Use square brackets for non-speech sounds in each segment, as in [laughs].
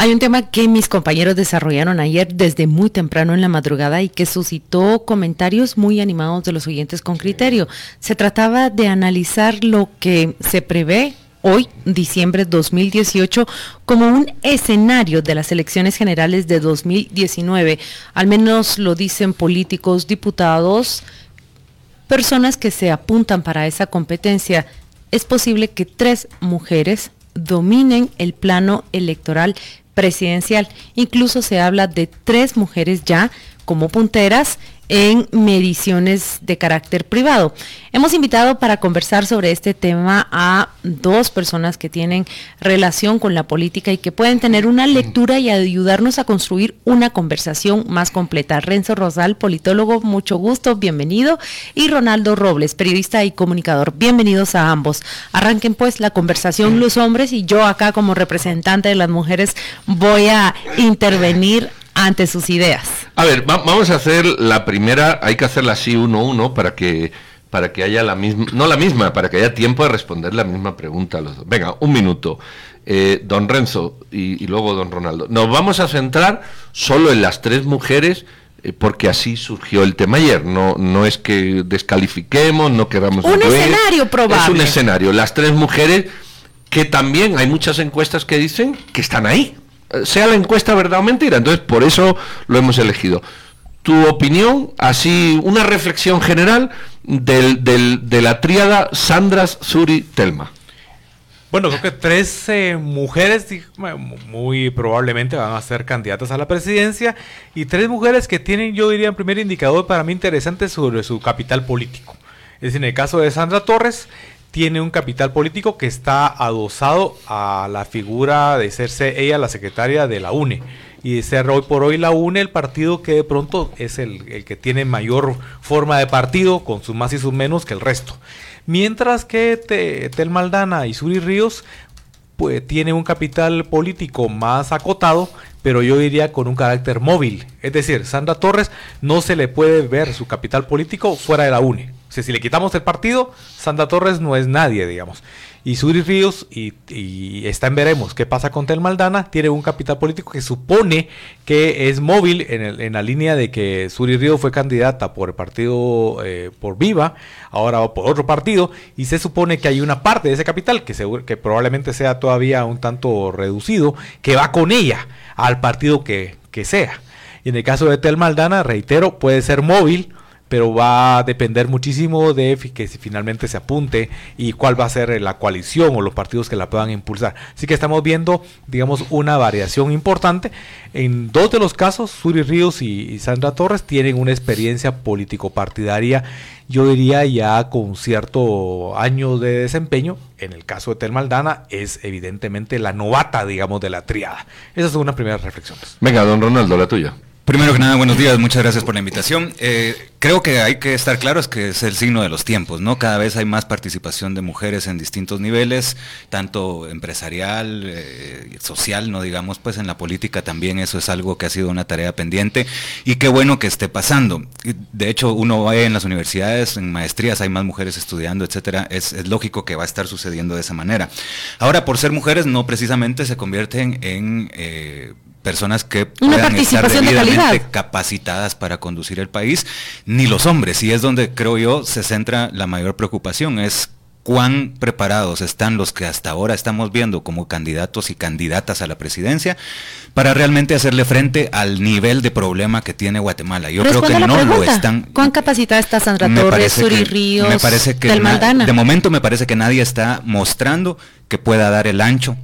Hay un tema que mis compañeros desarrollaron ayer desde muy temprano en la madrugada y que suscitó comentarios muy animados de los oyentes con criterio. Se trataba de analizar lo que se prevé hoy, diciembre 2018, como un escenario de las elecciones generales de 2019. Al menos lo dicen políticos, diputados, personas que se apuntan para esa competencia. Es posible que tres mujeres dominen el plano electoral presidencial. Incluso se habla de tres mujeres ya como punteras en mediciones de carácter privado. Hemos invitado para conversar sobre este tema a dos personas que tienen relación con la política y que pueden tener una lectura y ayudarnos a construir una conversación más completa. Renzo Rosal, politólogo, mucho gusto, bienvenido. Y Ronaldo Robles, periodista y comunicador, bienvenidos a ambos. Arranquen pues la conversación los hombres y yo acá como representante de las mujeres voy a intervenir ante sus ideas. A ver, vamos a hacer la primera, hay que hacerla así uno a uno para que para que haya la misma, no la misma, para que haya tiempo de responder la misma pregunta a los dos. Venga, un minuto. Eh, don Renzo y, luego don Ronaldo. Nos vamos a centrar solo en las tres mujeres eh, porque así surgió el tema ayer. No, no es que descalifiquemos, no queramos... Un escenario probable. Es un escenario. Las tres mujeres que también hay muchas encuestas que dicen que están ahí sea la encuesta verdad o mentira. Entonces, por eso lo hemos elegido. Tu opinión, así, una reflexión general del, de la tríada Sandras, Suri, Telma. Bueno, creo que tres eh, mujeres muy probablemente van a ser candidatas a la presidencia y tres mujeres que tienen, yo diría, un primer indicador para mí interesante sobre su capital político. Es en el caso de Sandra Torres, tiene un capital político que está adosado a la figura de serse ella la secretaria de la UNE y de ser hoy por hoy la UNE el partido que de pronto es el, que tiene mayor forma de partido con sus más y sus menos que el resto. Mientras que Tel Maldana y Suri Ríos pues tiene un capital político más acotado, pero yo diría con un carácter móvil. Es decir, Sandra Torres no se le puede ver su capital político fuera de la UNE si le quitamos el partido, Sandra Torres no es nadie, digamos. Y Suri Ríos, y, está en veremos qué pasa con Tel Maldana, tiene un capital político que supone que es móvil en, la línea de que Suri Ríos fue candidata por el partido, eh, por Viva, ahora por otro partido, y se supone que hay una parte de ese capital, que, que probablemente sea todavía un tanto reducido, que va con ella al partido que, que sea. Y en el caso de Tel Maldana, reitero, puede ser móvil pero va a depender muchísimo de que si finalmente se apunte y cuál va a ser la coalición o los partidos que la puedan impulsar. Así que estamos viendo, digamos, una variación importante. En dos de los casos, Suri Ríos y, Sandra Torres tienen una experiencia político-partidaria, yo diría ya con cierto año de desempeño. En el caso de Tel Maldana, es evidentemente la novata, digamos, de la triada. Esas son unas primeras reflexiones. Venga, don Ronaldo, la tuya. Primero que nada, buenos días, muchas gracias por la invitación. Eh, creo que hay que estar claros que es el signo de los tiempos, ¿no? Cada vez hay más participación de mujeres en distintos niveles, tanto empresarial, eh, social, no digamos, pues en la política también eso es algo que ha sido una tarea pendiente y qué bueno que esté pasando. De hecho, uno va en las universidades, en maestrías hay más mujeres estudiando, etcétera, es, lógico que va a estar sucediendo de esa manera. Ahora, por ser mujeres, no precisamente se convierten en eh, personas que puedan estar debidamente capacitadas para conducir el país, ni los hombres. Y es donde creo yo se centra la mayor preocupación, es cuán preparados están los que hasta ahora estamos viendo como candidatos y candidatas a la presidencia para realmente hacerle frente al nivel de problema que tiene Guatemala. Yo creo que no lo están. ¿Cuán capacitada está Sandra Torres, Suri Ríos, me parece que de momento me parece que nadie está mostrando que pueda dar el ancho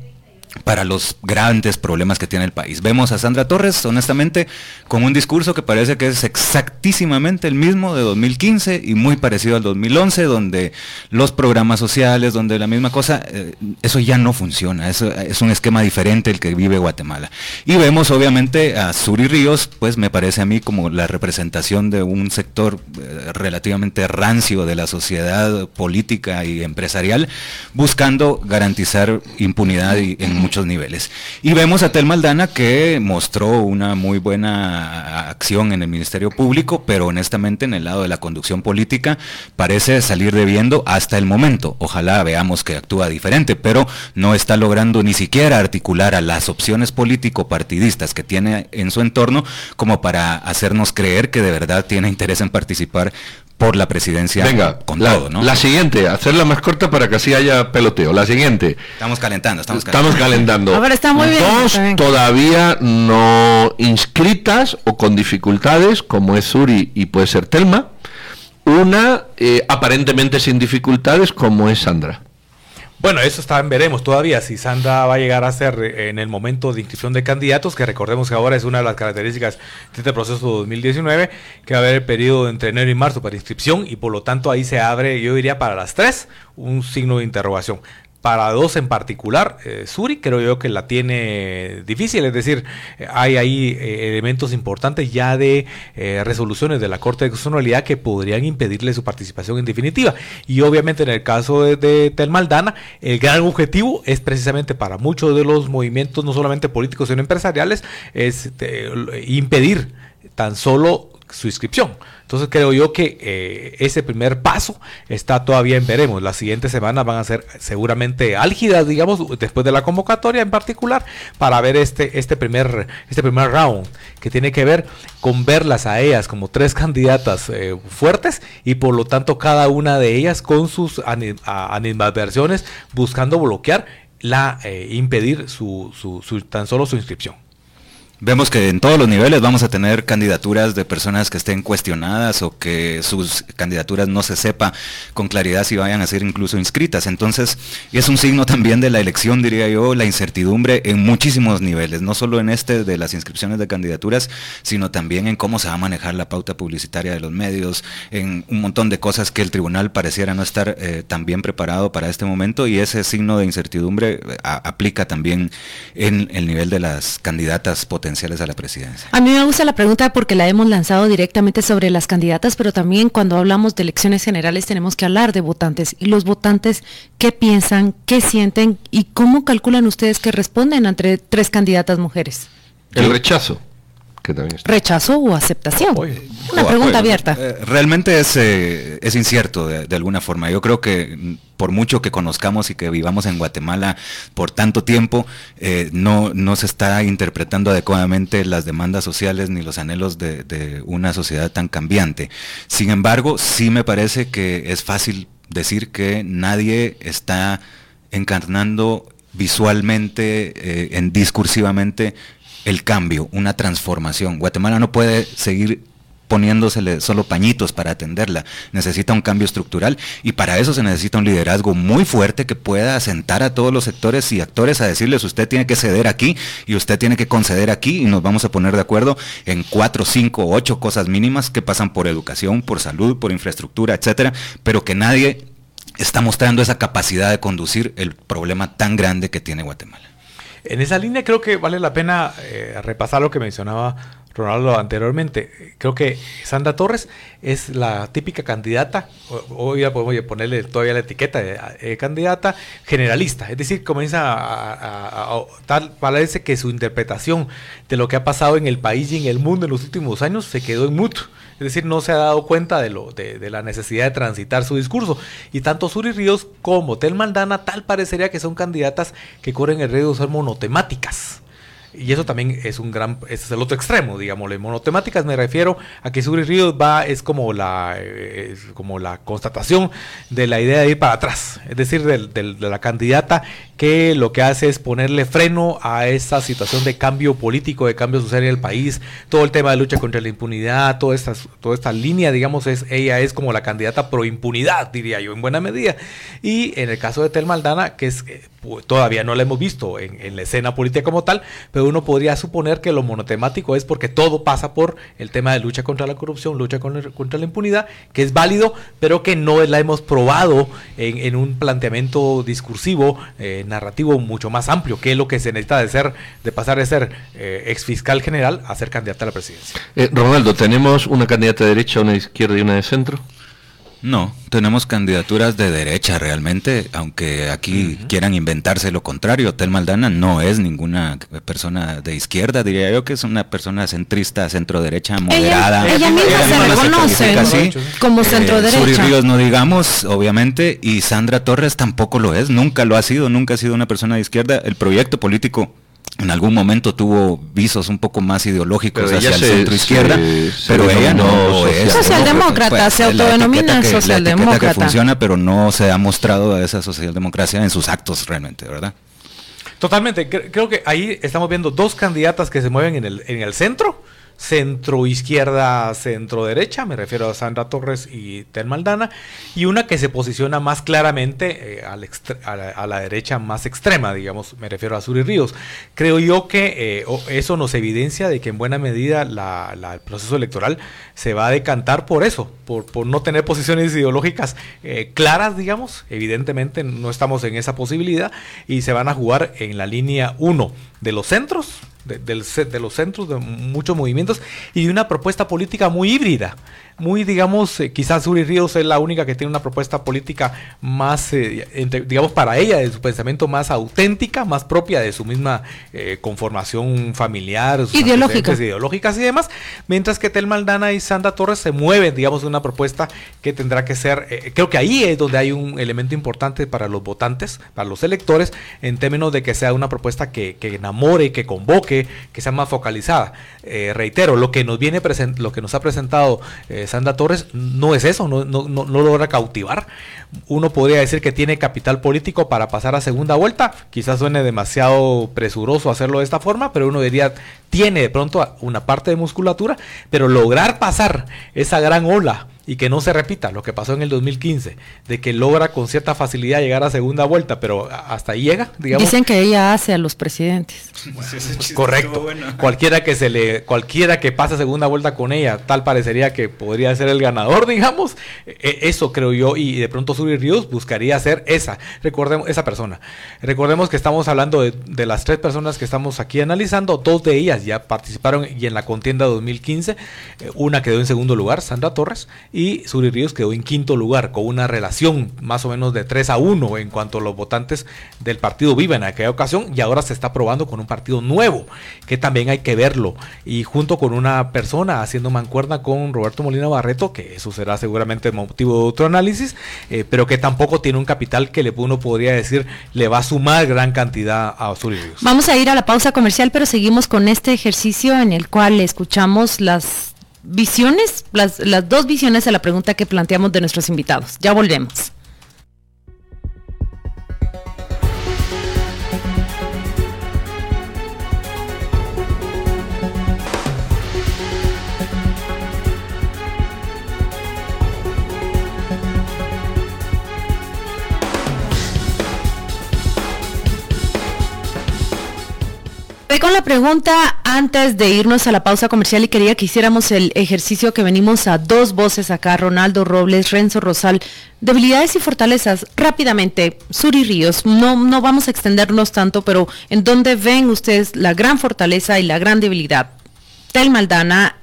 para los grandes problemas que tiene el país. Vemos a Sandra Torres, honestamente, con un discurso que parece que es exactísimamente el mismo de 2015 y muy parecido al 2011, donde los programas sociales, donde la misma cosa, eh, eso ya no funciona, eso es un esquema diferente el que vive Guatemala. Y vemos obviamente a Suri Ríos, pues me parece a mí como la representación de un sector eh, relativamente rancio de la sociedad política y empresarial, buscando garantizar impunidad y, en muchos niveles. Y vemos a Tel Maldana que mostró una muy buena acción en el Ministerio Público, pero honestamente en el lado de la conducción política parece salir debiendo hasta el momento. Ojalá veamos que actúa diferente, pero no está logrando ni siquiera articular a las opciones político-partidistas que tiene en su entorno como para hacernos creer que de verdad tiene interés en participar por la presidencia Venga, con la, todo, ¿no? La siguiente, hacerla más corta para que así haya peloteo. La siguiente. Estamos calentando, estamos calentando. Estamos calentando. Ahora está muy bien, Dos está bien. todavía no inscritas o con dificultades, como es Suri y puede ser Telma. Una eh, aparentemente sin dificultades, como es Sandra. Bueno, eso está veremos todavía si Sandra va a llegar a ser eh, en el momento de inscripción de candidatos, que recordemos que ahora es una de las características de este proceso 2019, que va a haber el periodo entre enero y marzo para inscripción y por lo tanto ahí se abre, yo diría para las tres, un signo de interrogación. Para dos en particular, eh, Suri creo yo que la tiene difícil, es decir, eh, hay ahí eh, elementos importantes ya de eh, resoluciones de la Corte de Constitucionalidad que podrían impedirle su participación en definitiva. Y obviamente en el caso de, de Tel Maldana, el gran objetivo es precisamente para muchos de los movimientos, no solamente políticos, sino empresariales, es eh, impedir tan solo su inscripción. Entonces creo yo que eh, ese primer paso está todavía en veremos. Las siguientes semanas van a ser seguramente álgidas, digamos, después de la convocatoria en particular, para ver este, este, primer, este primer round, que tiene que ver con verlas a ellas como tres [laughs] candidatas eh, fuertes y por lo tanto cada una de ellas con sus ani- a- animadversiones buscando bloquear la eh, impedir su, su- su- tan solo su inscripción. Vemos que en todos los niveles vamos a tener candidaturas de personas que estén cuestionadas o que sus candidaturas no se sepa con claridad si vayan a ser incluso inscritas. Entonces, es un signo también de la elección, diría yo, la incertidumbre en muchísimos niveles, no solo en este de las inscripciones de candidaturas, sino también en cómo se va a manejar la pauta publicitaria de los medios, en un montón de cosas que el tribunal pareciera no estar eh, tan bien preparado para este momento y ese signo de incertidumbre eh, aplica también en el nivel de las candidatas potenciales a la presidencia. A mí me gusta la pregunta porque la hemos lanzado directamente sobre las candidatas, pero también cuando hablamos de elecciones generales tenemos que hablar de votantes. Y los votantes, ¿qué piensan, qué sienten y cómo calculan ustedes que responden entre tres candidatas mujeres? El rechazo, que también está. ¿Rechazo o aceptación? Una O pregunta apoyo. abierta. Eh, realmente es, eh, es incierto de, de alguna forma. Yo creo que por mucho que conozcamos y que vivamos en Guatemala por tanto tiempo, eh, no, no se está interpretando adecuadamente las demandas sociales ni los anhelos de, una sociedad tan cambiante. Sin embargo, sí me parece que es fácil decir que nadie está encarnando visualmente, eh, en discursivamente, el cambio, una transformación. Guatemala no puede seguir poniéndosele solo pañitos para atenderla. Necesita un cambio estructural y para eso se necesita un liderazgo muy fuerte que pueda asentar a todos los sectores y actores a decirles usted tiene que ceder aquí y usted tiene que conceder aquí y nos vamos a poner de acuerdo en cuatro, cinco, ocho cosas mínimas que pasan por educación, por salud, por infraestructura, etcétera, pero que nadie está mostrando esa capacidad de conducir el problema tan grande que tiene Guatemala. En esa línea creo que vale la pena eh, repasar lo que mencionaba Ronaldo anteriormente. Creo que Sandra Torres es la típica candidata, hoy ya podemos ponerle todavía la etiqueta de eh, candidata generalista, es decir, comienza a, a- tal, parece que su interpretación de lo que ha pasado en el país y en el mundo en los últimos años se quedó en mutuo. Es decir, no se ha dado cuenta de, lo, de, de la necesidad de transitar su discurso. Y tanto Suri Ríos como Tel Maldana tal parecería que son candidatas que corren el riesgo de ser monotemáticas. Y eso también es un gran, es el otro extremo, digámosle. Monotemáticas me refiero a que Suri Ríos va, es como la, eh, es como la constatación de la idea de ir para atrás. Es decir, del- de la candidata que lo que hace es ponerle freno a esa situación de cambio político, de cambio social en el país, todo el tema de lucha contra la impunidad, toda esta, toda esta línea, digamos, es, ella es como la candidata pro impunidad, diría yo, en buena medida. Y en el caso de Tel Maldana, que es eh, todavía no la hemos visto en, la escena política como tal, pero uno podría suponer que lo monotemático es porque todo pasa por el tema de lucha contra la corrupción, lucha contra la impunidad, que es válido, pero que no la hemos probado en, en un planteamiento discursivo, eh, narrativo mucho más amplio, que lo que se necesita de ser, de pasar de ser eh, ex fiscal general a ser candidata a la presidencia. Eh, Ronaldo, ¿tenemos una candidata de derecha, una de izquierda y una de centro? No, tenemos candidaturas de derecha realmente, aunque aquí quieran inventarse lo contrario. Tel Maldana no es ninguna persona de izquierda, diría yo que es una persona centrista, centro derecha, moderada. Ella, misma se reconoce como eh, centro derecha. Suri Ríos no digamos, obviamente, y Sandra Torres tampoco lo es, nunca lo ha sido, nunca ha sido una persona de izquierda. El proyecto político en algún momento tuvo visos un poco más ideológicos hacia el centro izquierda, pero ella no, es socialdemócrata, se autodenomina socialdemócrata. que funciona, pero no se ha mostrado a esa socialdemocracia en sus actos realmente, ¿verdad? Totalmente, creo que ahí estamos viendo dos candidatas que se mueven en el, en el centro centro izquierda, centro derecha, me refiero a Sandra Torres y Tel Maldana, y una que se posiciona más claramente eh, a, la, derecha más extrema, digamos, me refiero a Suri Ríos. Creo yo que eh, eso nos evidencia de que en buena medida el proceso electoral se va a decantar por eso, por, no tener posiciones ideológicas eh, claras, digamos, evidentemente no estamos en esa posibilidad, y se van a jugar en la línea 1 de los centros, de, de, los centros, de muchos movimientos y de una propuesta política muy híbrida muy, digamos, eh, quizás Uri Ríos es la única que tiene una propuesta política más, eh, digamos, para ella, de su pensamiento más auténtica, más propia de su misma eh, conformación familiar, sus ideológicas y demás, mientras que Tel Maldana y Sandra Torres se mueven, digamos, de una propuesta que tendrá que ser, creo que ahí es donde hay un elemento importante para los votantes, para los electores, en términos de que sea una propuesta que, que enamore, que convoque, que sea más focalizada. reitero, lo que nos viene lo que nos ha presentado Sandra Torres no es eso, no, no, no, logra cautivar. Uno podría decir que tiene capital político para pasar a segunda vuelta. Quizás suene demasiado presuroso hacerlo de esta forma, pero uno diría, tiene de pronto una parte de musculatura, pero lograr pasar esa gran ola y que no se repita lo que pasó en el 2015, de que logra con cierta facilidad llegar a segunda vuelta, pero hasta ahí llega, digamos. Dicen que ella hace a los presidentes. correcto. Cualquiera que se le, cualquiera que pase segunda vuelta con ella, tal parecería que podría ser el ganador, [laughs] digamos. E, eso creo yo, y de pronto Suri Ríos buscaría ser esa, recordemos, esa persona. Recordemos que estamos hablando de, las tres personas que estamos aquí analizando, dos de ellas ya participaron y en la contienda 2015, eh, una quedó en segundo lugar, Sandra Torres, y Suri Ríos quedó en quinto lugar con una relación más o menos de 3 a 1 en cuanto los votantes del partido Viva en aquella ocasión y ahora se está probando con un partido nuevo que también hay que verlo y junto con una persona haciendo mancuerna con Roberto Molina Barreto que eso será seguramente motivo de otro análisis eh, pero que tampoco tiene un capital que le, uno podría decir le va a sumar gran cantidad a Suri Ríos. Vamos a ir a la pausa comercial pero seguimos con este ejercicio en el cual escuchamos las visiones, las, las dos visiones a la pregunta que planteamos de nuestros invitados. Ya volvemos. Con la pregunta antes de irnos a la pausa comercial y quería que hiciéramos el ejercicio que venimos a dos voces acá, Ronaldo Robles, Renzo Rosal, debilidades y fortalezas. Rápidamente, Suri Ríos, no, no vamos a extendernos tanto, pero ¿en dónde ven ustedes la gran fortaleza y la gran debilidad? Tel Maldana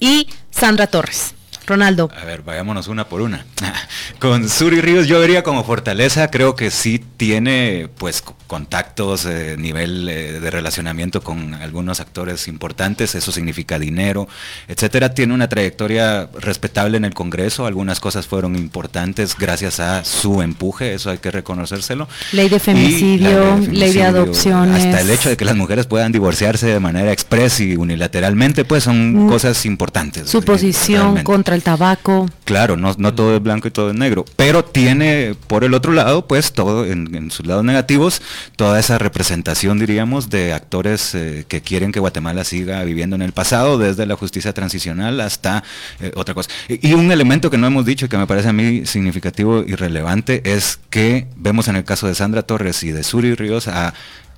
y Sandra Torres. Ronaldo. A ver, vayámonos una por una. [laughs] Con Suri Ríos yo vería como fortaleza, creo que sí tiene pues contactos, eh, nivel eh, de relacionamiento con algunos actores importantes, eso significa dinero, etcétera. Tiene una trayectoria respetable en el Congreso, algunas cosas fueron importantes gracias a su empuje, eso hay que reconocérselo. Ley de femicidio, ley de, adopciones. Hasta el hecho de que las mujeres puedan divorciarse de manera express y unilateralmente, pues son mm. cosas importantes. Su posición contra el tabaco. Claro, no, no todo es blanco y todo es negro, pero tiene por el otro lado, pues todo en, sus lados negativos, toda esa representación, diríamos, de actores eh, que quieren que Guatemala siga viviendo en el pasado, desde la justicia transicional hasta eh, otra cosa. Y, un elemento que no hemos dicho que me parece a mí significativo y relevante es que vemos en el caso de Sandra Torres y de Suri Ríos a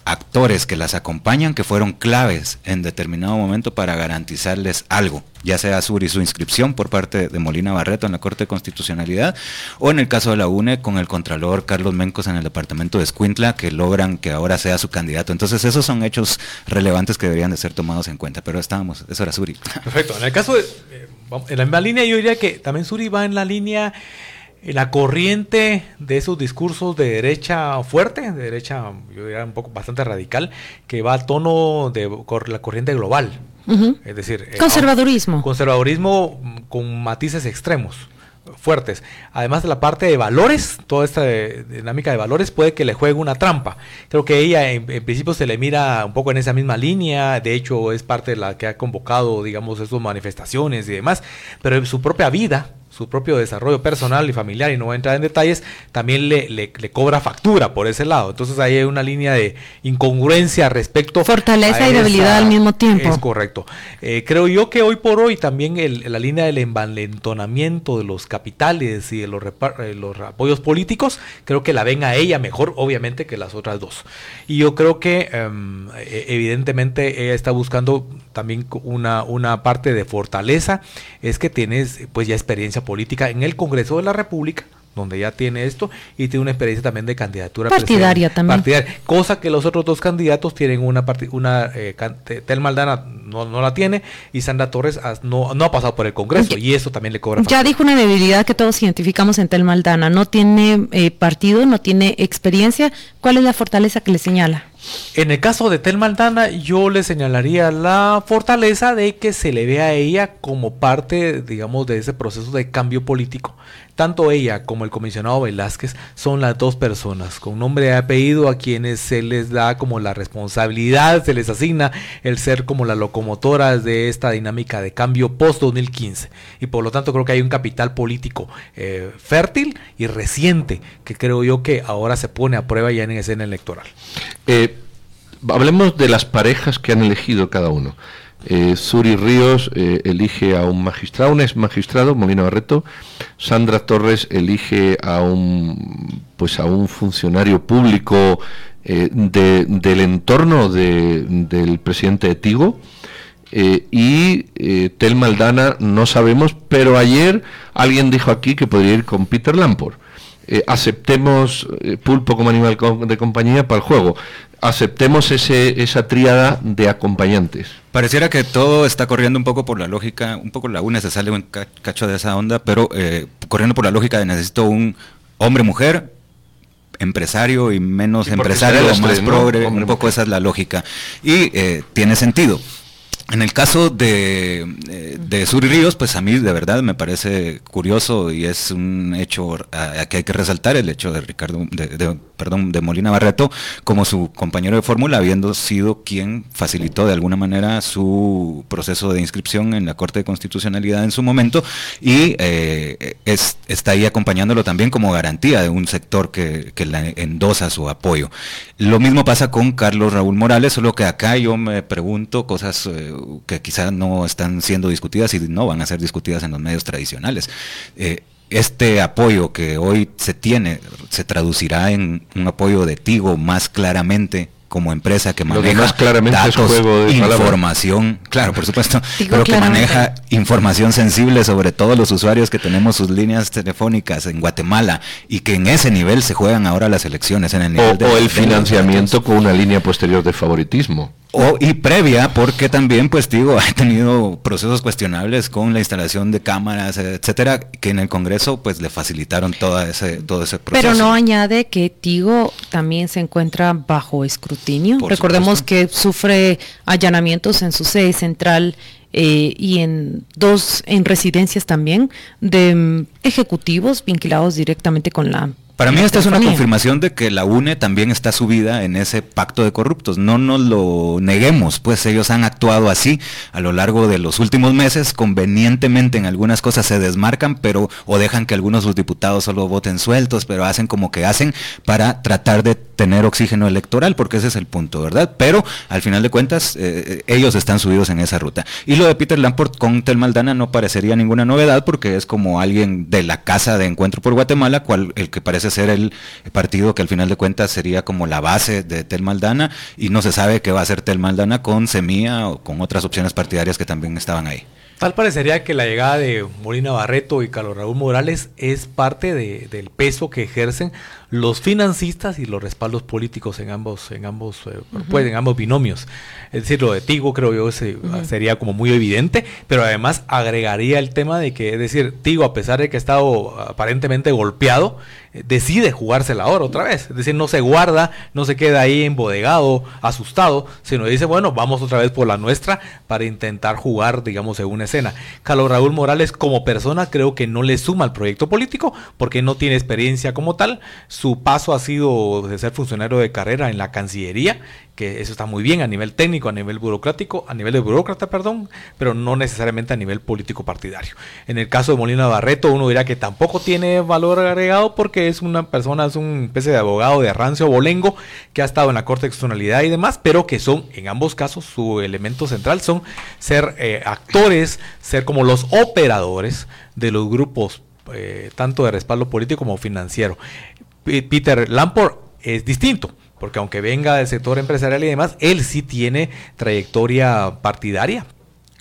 actores que las acompañan que fueron claves en determinado momento para garantizarles algo, ya sea su, su inscripción por parte de Molina Barreto en la Corte de Constitucionalidad o en el caso de la UNE con el Contralor Carlos Mencos en el departamento de Escuintla que logran que ahora sea su candidato. Entonces esos son hechos relevantes que deberían de ser tomados en cuenta, pero estábamos, eso era Suri. Perfecto, en el caso de, eh, en la misma línea yo diría que también Suri va en la línea la corriente de esos discursos de derecha fuerte, de derecha, yo diría un poco bastante radical, que va a tono de la corriente global. Es decir, eh, conservadurismo. conservadurismo con matices extremos fuertes. Además de la parte de valores, toda esta dinámica de valores puede que le juegue una trampa. Creo que ella en, principio se le mira un poco en esa misma línea, de hecho es parte de la que ha convocado, digamos, esas manifestaciones y demás, pero en su propia vida, su propio desarrollo personal y familiar, y no voy a entrar en detalles, también le, le, cobra factura por ese lado. Entonces ahí hay una línea de incongruencia respecto Fortaleza y debilidad al mismo tiempo. Es correcto. Eh, creo yo que hoy por hoy también el, la línea del envalentonamiento de los capitales y de los, eh, los apoyos políticos, creo que la ven a ella mejor, obviamente, que las otras dos. Y yo creo que em, e, evidentemente ella está buscando también una, una parte de fortaleza, es que tienes pues ya experiencia política en el Congreso de la República, donde ya tiene esto y tiene una experiencia también de candidatura partidaria también. cosa que los otros dos candidatos tienen una una eh, Tel Maldana no, no, la tiene y Sandra Torres no, no ha pasado por el Congreso y eso también le cobra. Ya dijo una debilidad que todos identificamos en Tel Maldana, no tiene eh, partido, no tiene experiencia, ¿cuál es la fortaleza que le señala? En el caso de Tel Maldana, yo le señalaría la fortaleza de que se le ve a ella como parte, digamos, de ese proceso de cambio político. Tanto ella como el comisionado Velázquez son las dos personas con nombre y apellido a quienes se les da como la responsabilidad, se les asigna el ser como la locomotora de esta dinámica de cambio post-2015. Y por lo tanto creo que hay un capital político eh, fértil y reciente que creo yo que ahora se pone a prueba ya en escena electoral. Eh, hablemos de las parejas que han elegido cada uno. Eh, Suri Ríos eh, elige a un magistrado, un ex magistrado, Molina Barreto. Sandra Torres elige a un, pues a un funcionario público eh, del entorno del presidente de Tigo. y Tel Maldana no sabemos, pero ayer alguien dijo aquí que podría ir con Peter Lamport. aceptemos pulpo como animal de compañía para el juego aceptemos ese, esa tríada de acompañantes. Pareciera que todo está corriendo un poco por la lógica, un poco la UNE se sale un cacho de esa onda, pero eh, corriendo por la lógica de necesito un hombre-mujer, empresario y menos empresario, más progre, un poco esa es la lógica. Y eh, tiene sentido. En el caso de, eh, de Suri Ríos, pues a mí de verdad me parece curioso y es un hecho a, que hay que resaltar el hecho de Ricardo, de, perdón, de Molina Barreto como su compañero de fórmula, habiendo sido quien facilitó de alguna manera su proceso de inscripción en la Corte de Constitucionalidad en su momento y eh, es, está ahí acompañándolo también como garantía de un sector que, que endosa su apoyo. Lo mismo pasa con Carlos Raúl Morales, solo que acá yo me pregunto cosas... Eh, que quizás no están siendo discutidas y no van a ser discutidas en los medios tradicionales. Eh, este apoyo que hoy se tiene se traducirá en un apoyo de Tigo más claramente como empresa que maneja claramente datos, juego información, claro, por supuesto, [laughs] pero que maneja información sensible sobre todos los usuarios que tenemos sus líneas telefónicas en Guatemala y que en ese nivel se juegan ahora las elecciones en el nivel o, el financiamiento con una línea posterior de favoritismo. O, y previa, porque también, pues digo, [laughs] ha tenido procesos cuestionables con la instalación de cámaras, etcétera, que en el Congreso pues le facilitaron toda ese, todo ese proceso. Pero no añade que Tigo también se encuentra bajo escrutinio. Recordemos que sufre allanamientos en su sede central eh, y en dos en residencias también de mm, ejecutivos vinculados directamente con la para mí esta es una confirmación de que la UNE también está subida en ese pacto de corruptos. No nos lo neguemos, pues ellos han actuado así a lo largo de los últimos meses, convenientemente en algunas cosas se desmarcan, pero o dejan que algunos de sus diputados solo voten sueltos, pero hacen como que hacen para tratar de tener oxígeno electoral, porque ese es el punto, ¿verdad? Pero al final de cuentas, eh, ellos están subidos en esa ruta. Y lo de Peter Lamport con Tel Maldana no parecería ninguna novedad, porque es como alguien de la Casa de Encuentro por Guatemala, cual, el que parece ser el partido que al final de cuentas sería como la base de Tel Maldana, y no se sabe qué va a hacer Tel Maldana con Semilla o con otras opciones partidarias que también estaban ahí. Tal parecería que la llegada de Molina Barreto y Carlos Raúl Morales es parte del peso que ejercen los financistas y los respaldos políticos en ambos, en ambos, eh, pues, ambos binomios. Es decir, lo de Tigo creo yo sería como muy evidente, pero además agregaría el tema de que, es decir, Tigo, a pesar de que ha estado aparentemente golpeado, decide jugársela ahora otra vez. Es decir, no se guarda, no se queda ahí embodegado, asustado, sino dice, bueno, vamos otra vez por la nuestra para intentar jugar, digamos, en una escena. Carlos Raúl Morales como persona creo que no le suma al proyecto político porque no tiene experiencia como tal. Su paso ha sido de ser funcionario de carrera en la Cancillería que eso está muy bien a nivel técnico, a nivel burocrático, a nivel de burócrata, perdón, pero no necesariamente a nivel político partidario. En el caso de Molina Barreto, uno dirá que tampoco tiene valor agregado porque es una persona, es un especie de abogado de rancio bolengo que ha estado en la Corte de Externalidad y demás, pero que son, en ambos casos, su elemento central son ser eh, actores, ser como los operadores de los grupos, eh, tanto de respaldo político como financiero. Peter Lamport es distinto porque aunque venga del sector empresarial y demás, él sí tiene trayectoria partidaria.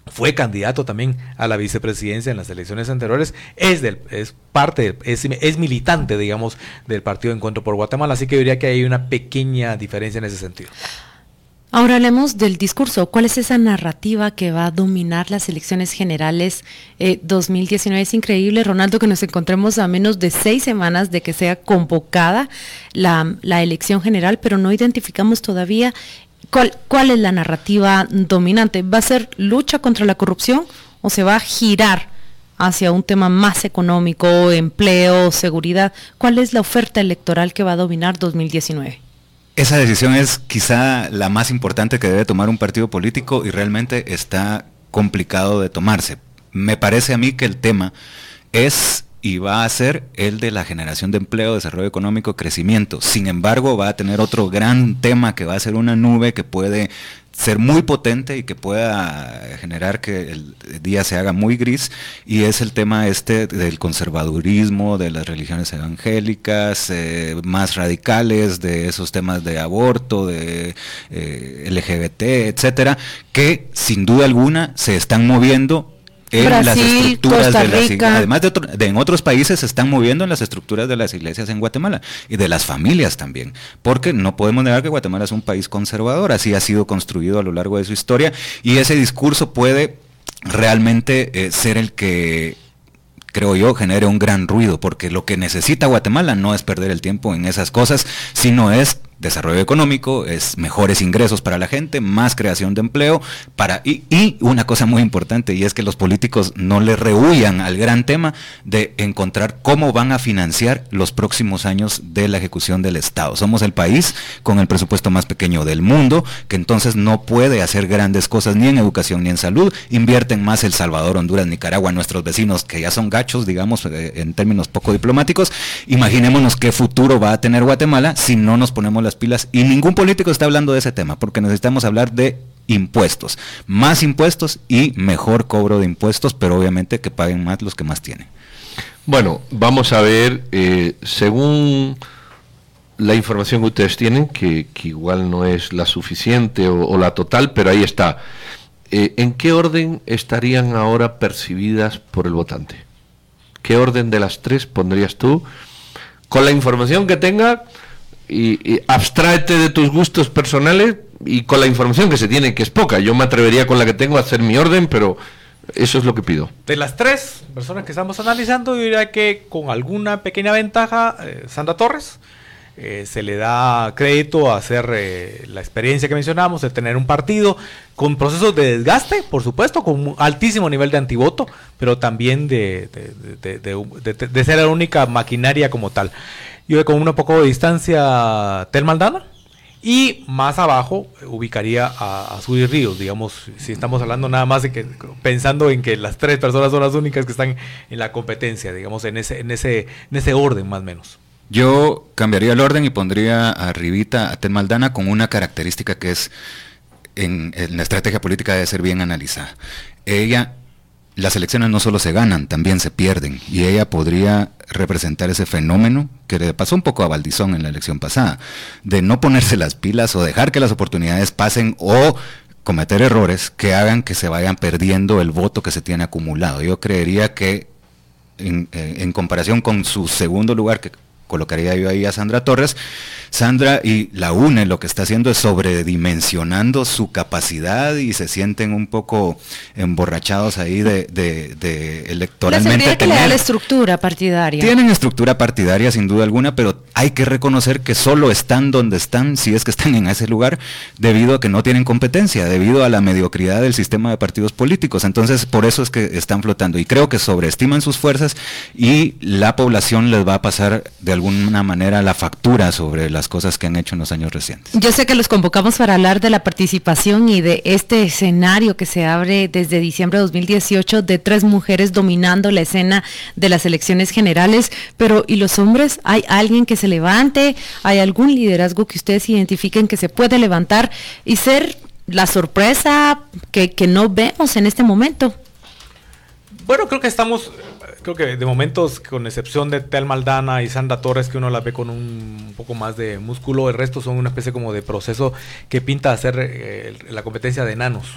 Fue candidato también a la vicepresidencia en las elecciones anteriores, es, del, es parte, es, militante, digamos, del Partido Encuentro por Guatemala, así que diría que hay una pequeña diferencia en ese sentido. Ahora hablemos del discurso. ¿Cuál es esa narrativa que va a dominar las elecciones generales 2019? Eh, es increíble, Ronaldo, que nos encontremos a menos de seis semanas de que sea convocada la, elección general, pero no identificamos todavía cuál, cuál es la narrativa dominante. ¿Va a ser lucha contra la corrupción o se va a girar hacia un tema más económico, empleo, seguridad? ¿Cuál es la oferta electoral que va a dominar 2019? Esa decisión es quizá la más importante que debe tomar un partido político y realmente está complicado de tomarse. Me parece a mí que el tema es y va a ser el de la generación de empleo, desarrollo económico, crecimiento. Sin embargo, va a tener otro gran tema que va a ser una nube que puede ser muy potente y que pueda generar que el día se haga muy gris y es el tema este del conservadurismo, de las religiones evangélicas, eh, más radicales, de esos temas de aborto, de eh, LGBT, etcétera, que sin duda alguna se están moviendo en las estructuras de las además de, en otros países se están moviendo en las estructuras de las iglesias en Guatemala y de las familias también, porque no podemos negar que Guatemala es un país conservador, así ha sido construido a lo largo de su historia y ese discurso puede realmente eh, ser el que creo yo, genere un gran ruido, porque lo que necesita Guatemala no es perder el tiempo en esas cosas, sino es desarrollo económico, es mejores ingresos para la gente, más creación de empleo, para, y, una cosa muy importante, y es que los políticos no le rehuyan al gran tema de encontrar cómo van a financiar los próximos años de la ejecución del Estado. Somos el país con el presupuesto más pequeño del mundo, que entonces no puede hacer grandes cosas ni en educación ni en salud, invierten más El Salvador, Honduras, Nicaragua, nuestros vecinos, que ya son gachos, digamos, eh, en términos poco diplomáticos, imaginémonos qué futuro va a tener Guatemala si no nos ponemos las pilas y ningún político está hablando de ese tema, porque necesitamos hablar de impuestos, más impuestos y mejor cobro de impuestos, pero obviamente que paguen más los que más tienen. Bueno, vamos a ver, eh, según la información que ustedes tienen, que, igual no es la suficiente o, la total, pero ahí está. Eh, ¿En qué orden estarían ahora percibidas por el votante? ¿Qué orden de las tres pondrías tú? Con la información que tenga, y, abstráete de tus gustos personales y con la información que se tiene, que es poca. Yo me atrevería con la que tengo a hacer mi orden, pero eso es lo que pido. De las tres personas que estamos analizando, yo diría que con alguna pequeña ventaja, eh, Sandra Torres. Eh, se le da crédito a hacer eh, la experiencia que mencionamos, de tener un partido con procesos de desgaste, por supuesto, con un altísimo nivel de antivoto, pero también de, de ser la única maquinaria como tal. Yo con un poco de distancia Tel Maldana. Y más abajo ubicaría a, a Ríos, digamos, si estamos hablando nada más de que pensando en que las tres personas son las únicas que están en la competencia, digamos, en ese, en ese, en ese orden más o menos. Yo cambiaría el orden y pondría arribita a Tel Maldana con una característica que es en la estrategia política debe ser bien analizada. Ella las elecciones no solo se ganan, también se pierden. Y ella podría representar ese fenómeno que le pasó un poco a Valdizón en la elección pasada, de no ponerse las pilas o dejar que las oportunidades pasen o cometer errores que hagan que se vayan perdiendo el voto que se tiene acumulado. Yo creería que en, eh, comparación con su segundo lugar, que colocaría yo ahí a Sandra Torres. Sandra y la UNE lo que está haciendo es sobredimensionando su capacidad y se sienten un poco emborrachados ahí de, de, electoralmente. La que le da la estructura partidaria. Tienen estructura partidaria sin duda alguna, pero hay que reconocer que solo están donde están, si es que están en ese lugar, debido a que no tienen competencia, debido a la mediocridad del sistema de partidos políticos. Entonces, por eso es que están flotando. Y creo que sobreestiman sus fuerzas y la población les va a pasar de alguna manera la factura sobre las cosas que han hecho en los años recientes. Yo sé que los convocamos para hablar de la participación y de este escenario que se abre desde diciembre de 2018 de tres mujeres dominando la escena de las elecciones generales, pero ¿y los hombres? ¿Hay alguien que se levante? ¿Hay algún liderazgo que ustedes identifiquen que se puede levantar y ser la sorpresa que, que no vemos en este momento? Bueno, creo que estamos creo que de momentos, con excepción de Tel Maldana y Sandra Torres, que uno la ve con un, poco más de músculo, el resto son una especie como de proceso que pinta hacer eh, la competencia de enanos.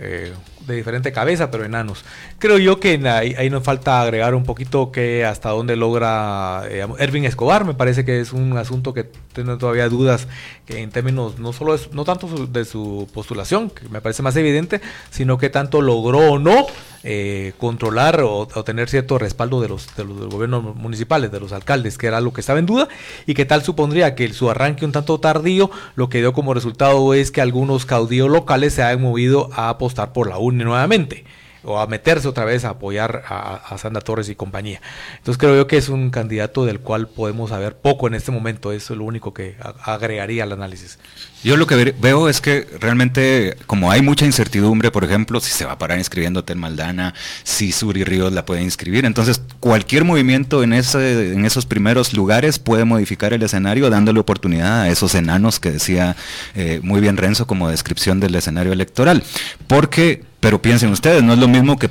Eh, de diferente cabeza, pero enanos. Creo yo que ahí, nos falta agregar un poquito que hasta dónde logra eh, Erwin Escobar. Me parece que es un asunto que tiene todavía dudas que en términos no solo no tanto de su postulación, que me parece más evidente, sino que tanto logró o no eh, controlar o, tener cierto respaldo de los, de los gobiernos municipales, de los alcaldes, que era lo que estaba en duda, y que tal supondría que su arranque un tanto tardío, lo que dio como resultado es que algunos caudillos locales se han movido a apostar por la UNE nuevamente o a meterse otra vez a apoyar a, Sandra Torres y compañía. Entonces creo yo que es un candidato del cual podemos saber poco en este momento, eso es lo único que agregaría al análisis. Yo lo que veo es que realmente, como hay mucha incertidumbre, por ejemplo, si se va a parar inscribiendo Tel Maldana, si Suri Ríos la puede inscribir, entonces cualquier movimiento en, ese, en esos primeros lugares puede modificar el escenario, dándole oportunidad a esos enanos que decía eh, muy bien Renzo como descripción del escenario electoral. Porque, pero piensen ustedes, no es lo mismo que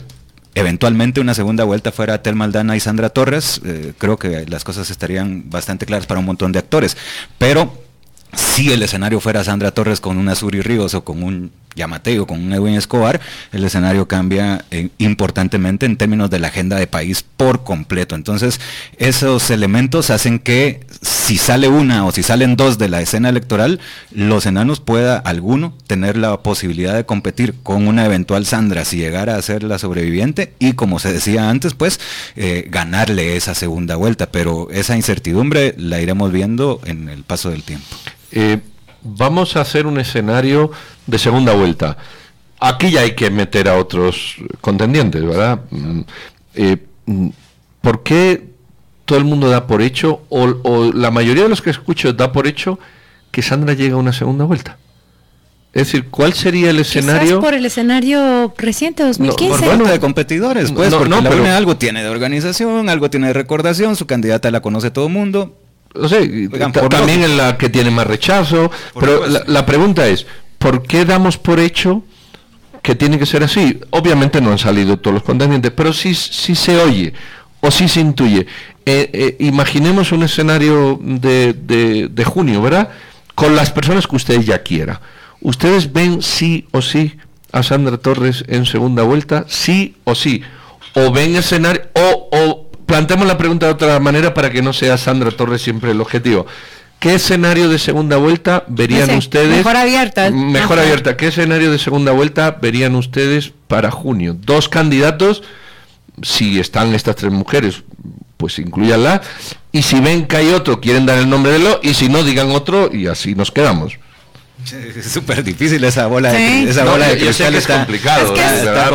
eventualmente una segunda vuelta fuera Tel Maldana y Sandra Torres, eh, creo que las cosas estarían bastante claras para un montón de actores. Pero si el escenario fuera Sandra Torres con una Suri Ríos o con un Yamateo, con un Edwin Escobar, el escenario cambia eh, importantemente en términos de la agenda de país por completo. Entonces, esos elementos hacen que si sale una o si salen dos de la escena electoral, los enanos pueda alguno tener la posibilidad de competir con una eventual Sandra si llegara a ser la sobreviviente y como se decía antes, pues eh, ganarle esa segunda vuelta. Pero esa incertidumbre la iremos viendo en el paso del tiempo. Eh, vamos a hacer un escenario de segunda vuelta. Aquí ya hay que meter a otros contendientes, ¿verdad? Mm, eh, mm, ¿Por qué todo el mundo da por hecho, o, la mayoría de los que escucho da por hecho, que Sandra llega a una segunda vuelta? Es decir, ¿cuál sería el escenario? por el escenario reciente, 2015. bueno, de competidores, pues, porque la algo tiene de organización, algo tiene de recordación, su candidata la conoce todo el mundo, no sé, también en la que tiene más rechazo. pero la, pregunta es, ¿por qué damos por hecho que tiene que ser así? Obviamente no han salido todos los contendientes, pero si, si se oye o si se intuye. Eh, eh, imaginemos un escenario de, de, junio, ¿verdad? Con las personas que ustedes ya quieran. ¿Ustedes ven sí o sí a Sandra Torres en segunda vuelta? Sí o sí. O ven escenario, o, o planteamos la pregunta de otra manera para que no sea Sandra Torres siempre el objetivo. ¿Qué escenario de segunda vuelta verían ustedes? Mejor abierta. Mejor abierta. ¿Qué escenario de segunda vuelta verían ustedes para junio? Dos candidatos, si están estas tres mujeres, pues incluyanla. Y si ven que hay otro, quieren dar el nombre de lo, y si no, digan otro, y así nos quedamos. Es súper difícil esa bola de, esa bola de cristal es complicado,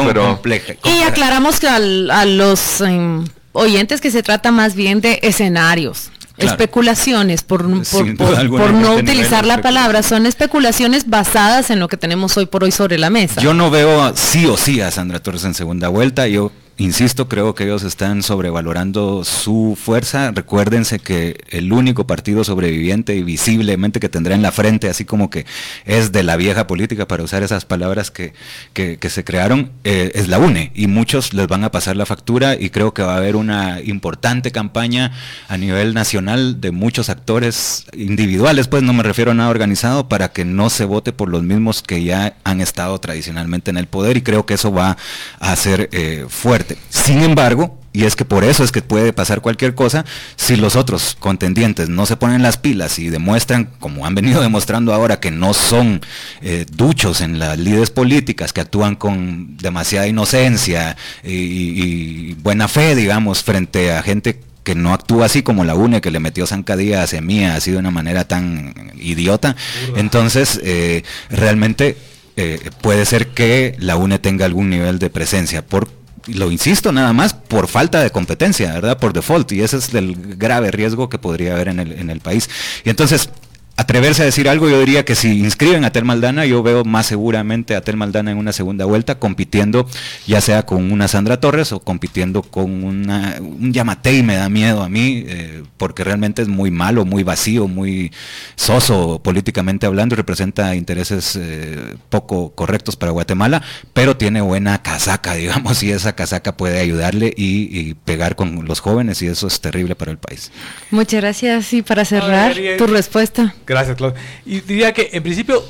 pero... Y aclaramos que a los em, oyentes que se trata más bien de escenarios. Especulaciones, por, por, no utilizar la palabra, son especulaciones basadas en lo que tenemos hoy por hoy sobre la mesa. Yo no veo sí o sí a Sandra Torres en segunda vuelta, yo Insisto, creo que ellos están sobrevalorando su fuerza. Recuérdense que el único partido sobreviviente y visiblemente que tendrá en la frente, así como que es de la vieja política, para usar esas palabras que, que, se crearon, eh, es la UNE. Y muchos les van a pasar la factura y creo que va a haber una importante campaña a nivel nacional de muchos actores individuales, pues no me refiero a nada organizado, para que no se vote por los mismos que ya han estado tradicionalmente en el poder y creo que eso va a ser eh, fuerte. Sin embargo, y es que por eso es que puede pasar cualquier cosa si los otros contendientes no se ponen las pilas y demuestran, como han venido [laughs] demostrando ahora, que no son eh, duchos en las líderes políticas, que actúan con demasiada inocencia y, buena fe, digamos, frente a gente que no actúa así como la UNE que le metió zancadilla a Semilla así de una manera tan idiota. Entonces, eh, realmente eh, puede ser que la UNE tenga algún nivel de presencia. Por lo insisto nada más, por falta de competencia, ¿verdad? Por default, y ese es el grave riesgo que podría haber en el, en el país. Y entonces, atreverse a decir algo, yo diría que si inscriben a Tel Maldana, yo veo más seguramente a Tel Maldana en una segunda vuelta, compitiendo ya sea con una Sandra Torres o compitiendo con una, un Yamatei, me da miedo a mí, eh, porque realmente es muy malo, muy vacío, muy soso políticamente hablando y representa intereses eh, poco correctos para Guatemala, pero tiene buena casaca, [laughs] digamos, y esa casaca puede ayudarle y, pegar con los jóvenes y eso es terrible para el país. Muchas gracias y para cerrar tu respuesta. Gracias, Claudio. Y diría que en principio,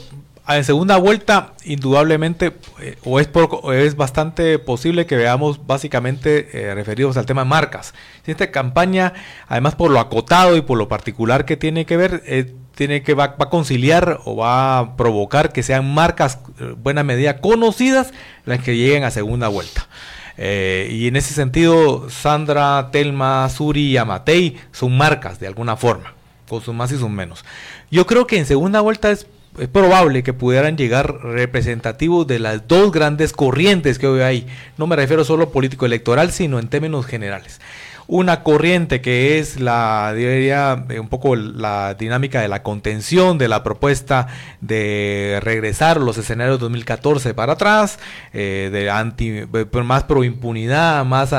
en segunda vuelta, indudablemente, eh, o, es es bastante posible que veamos básicamente eh, referidos al tema de marcas. Esta campaña, además por lo acotado y por lo particular que tiene que ver, eh, tiene que va, a conciliar o va a provocar que sean marcas, buena medida, conocidas las que lleguen a segunda vuelta. y en ese sentido, Sandra, Telma, Suri y Amatei son marcas de alguna forma, con sus más y sus menos. Yo creo que en segunda vuelta es, probable que pudieran llegar representativos de las dos grandes corrientes que hoy hay. No me refiero solo a político electoral, sino en términos generales una corriente que es la, diría, eh, un poco la dinámica de la contención de la propuesta de regresar los escenarios 2014 para atrás, eh, de anti, eh, más pro impunidad, más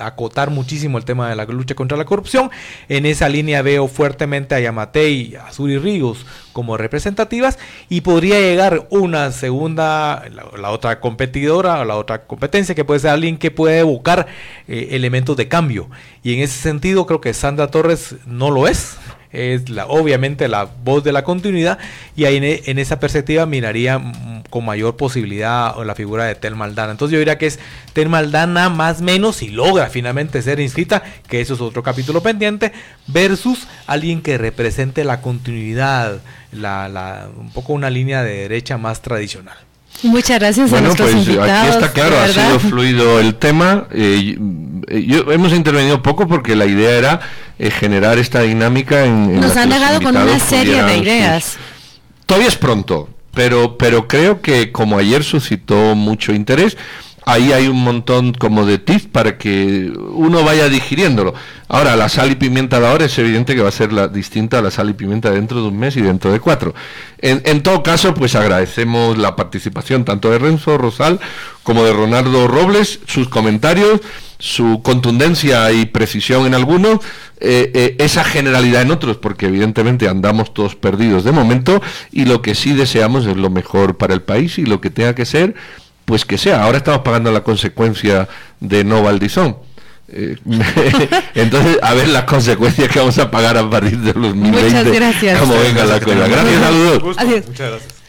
acotar muchísimo el tema de la lucha contra la corrupción. En esa línea veo fuertemente a Yamatei, a Suri Ríos como representativas y podría llegar una segunda, la, otra competidora o la otra competencia que puede ser alguien que puede evocar eh, elementos de cambio. Y en ese sentido creo que Sandra Torres no lo es es la, obviamente la voz de la continuidad y ahí en, esa perspectiva miraría con mayor posibilidad la figura de Tel Maldana. Entonces yo diría que es Tel Maldana más menos si logra finalmente ser inscrita, que eso es otro capítulo pendiente, versus alguien que represente la continuidad, la, un poco una línea de derecha más tradicional. Muchas gracias a nuestros pues, Aquí está claro, ha sido fluido el tema. Eh, hemos intervenido poco porque la idea era eh, generar esta dinámica en... Nos han dejado con una serie de ideas. Todavía es pronto, pero, pero creo que como ayer suscitó mucho interés, ahí hay un montón como de tips para que uno vaya digiriéndolo. Ahora, la sal y pimienta de ahora es evidente que va a ser la, distinta a la sal y pimienta dentro de un mes y dentro de cuatro. En, en todo caso, pues agradecemos la participación tanto de Renzo Rosal como de Ronaldo Robles, sus comentarios, su contundencia y precisión en algunos, eh, eh, esa generalidad en otros, porque evidentemente andamos todos perdidos de momento y lo que sí deseamos es lo mejor para el país y lo que tenga que ser pues que sea. Ahora estamos pagando la consecuencia de no Valdizón. Eh, [laughs] entonces, a ver las consecuencias que vamos a pagar a partir de los 2020. Muchas gracias. Como venga la cosa. Gracias, saludos. Muchas gracias.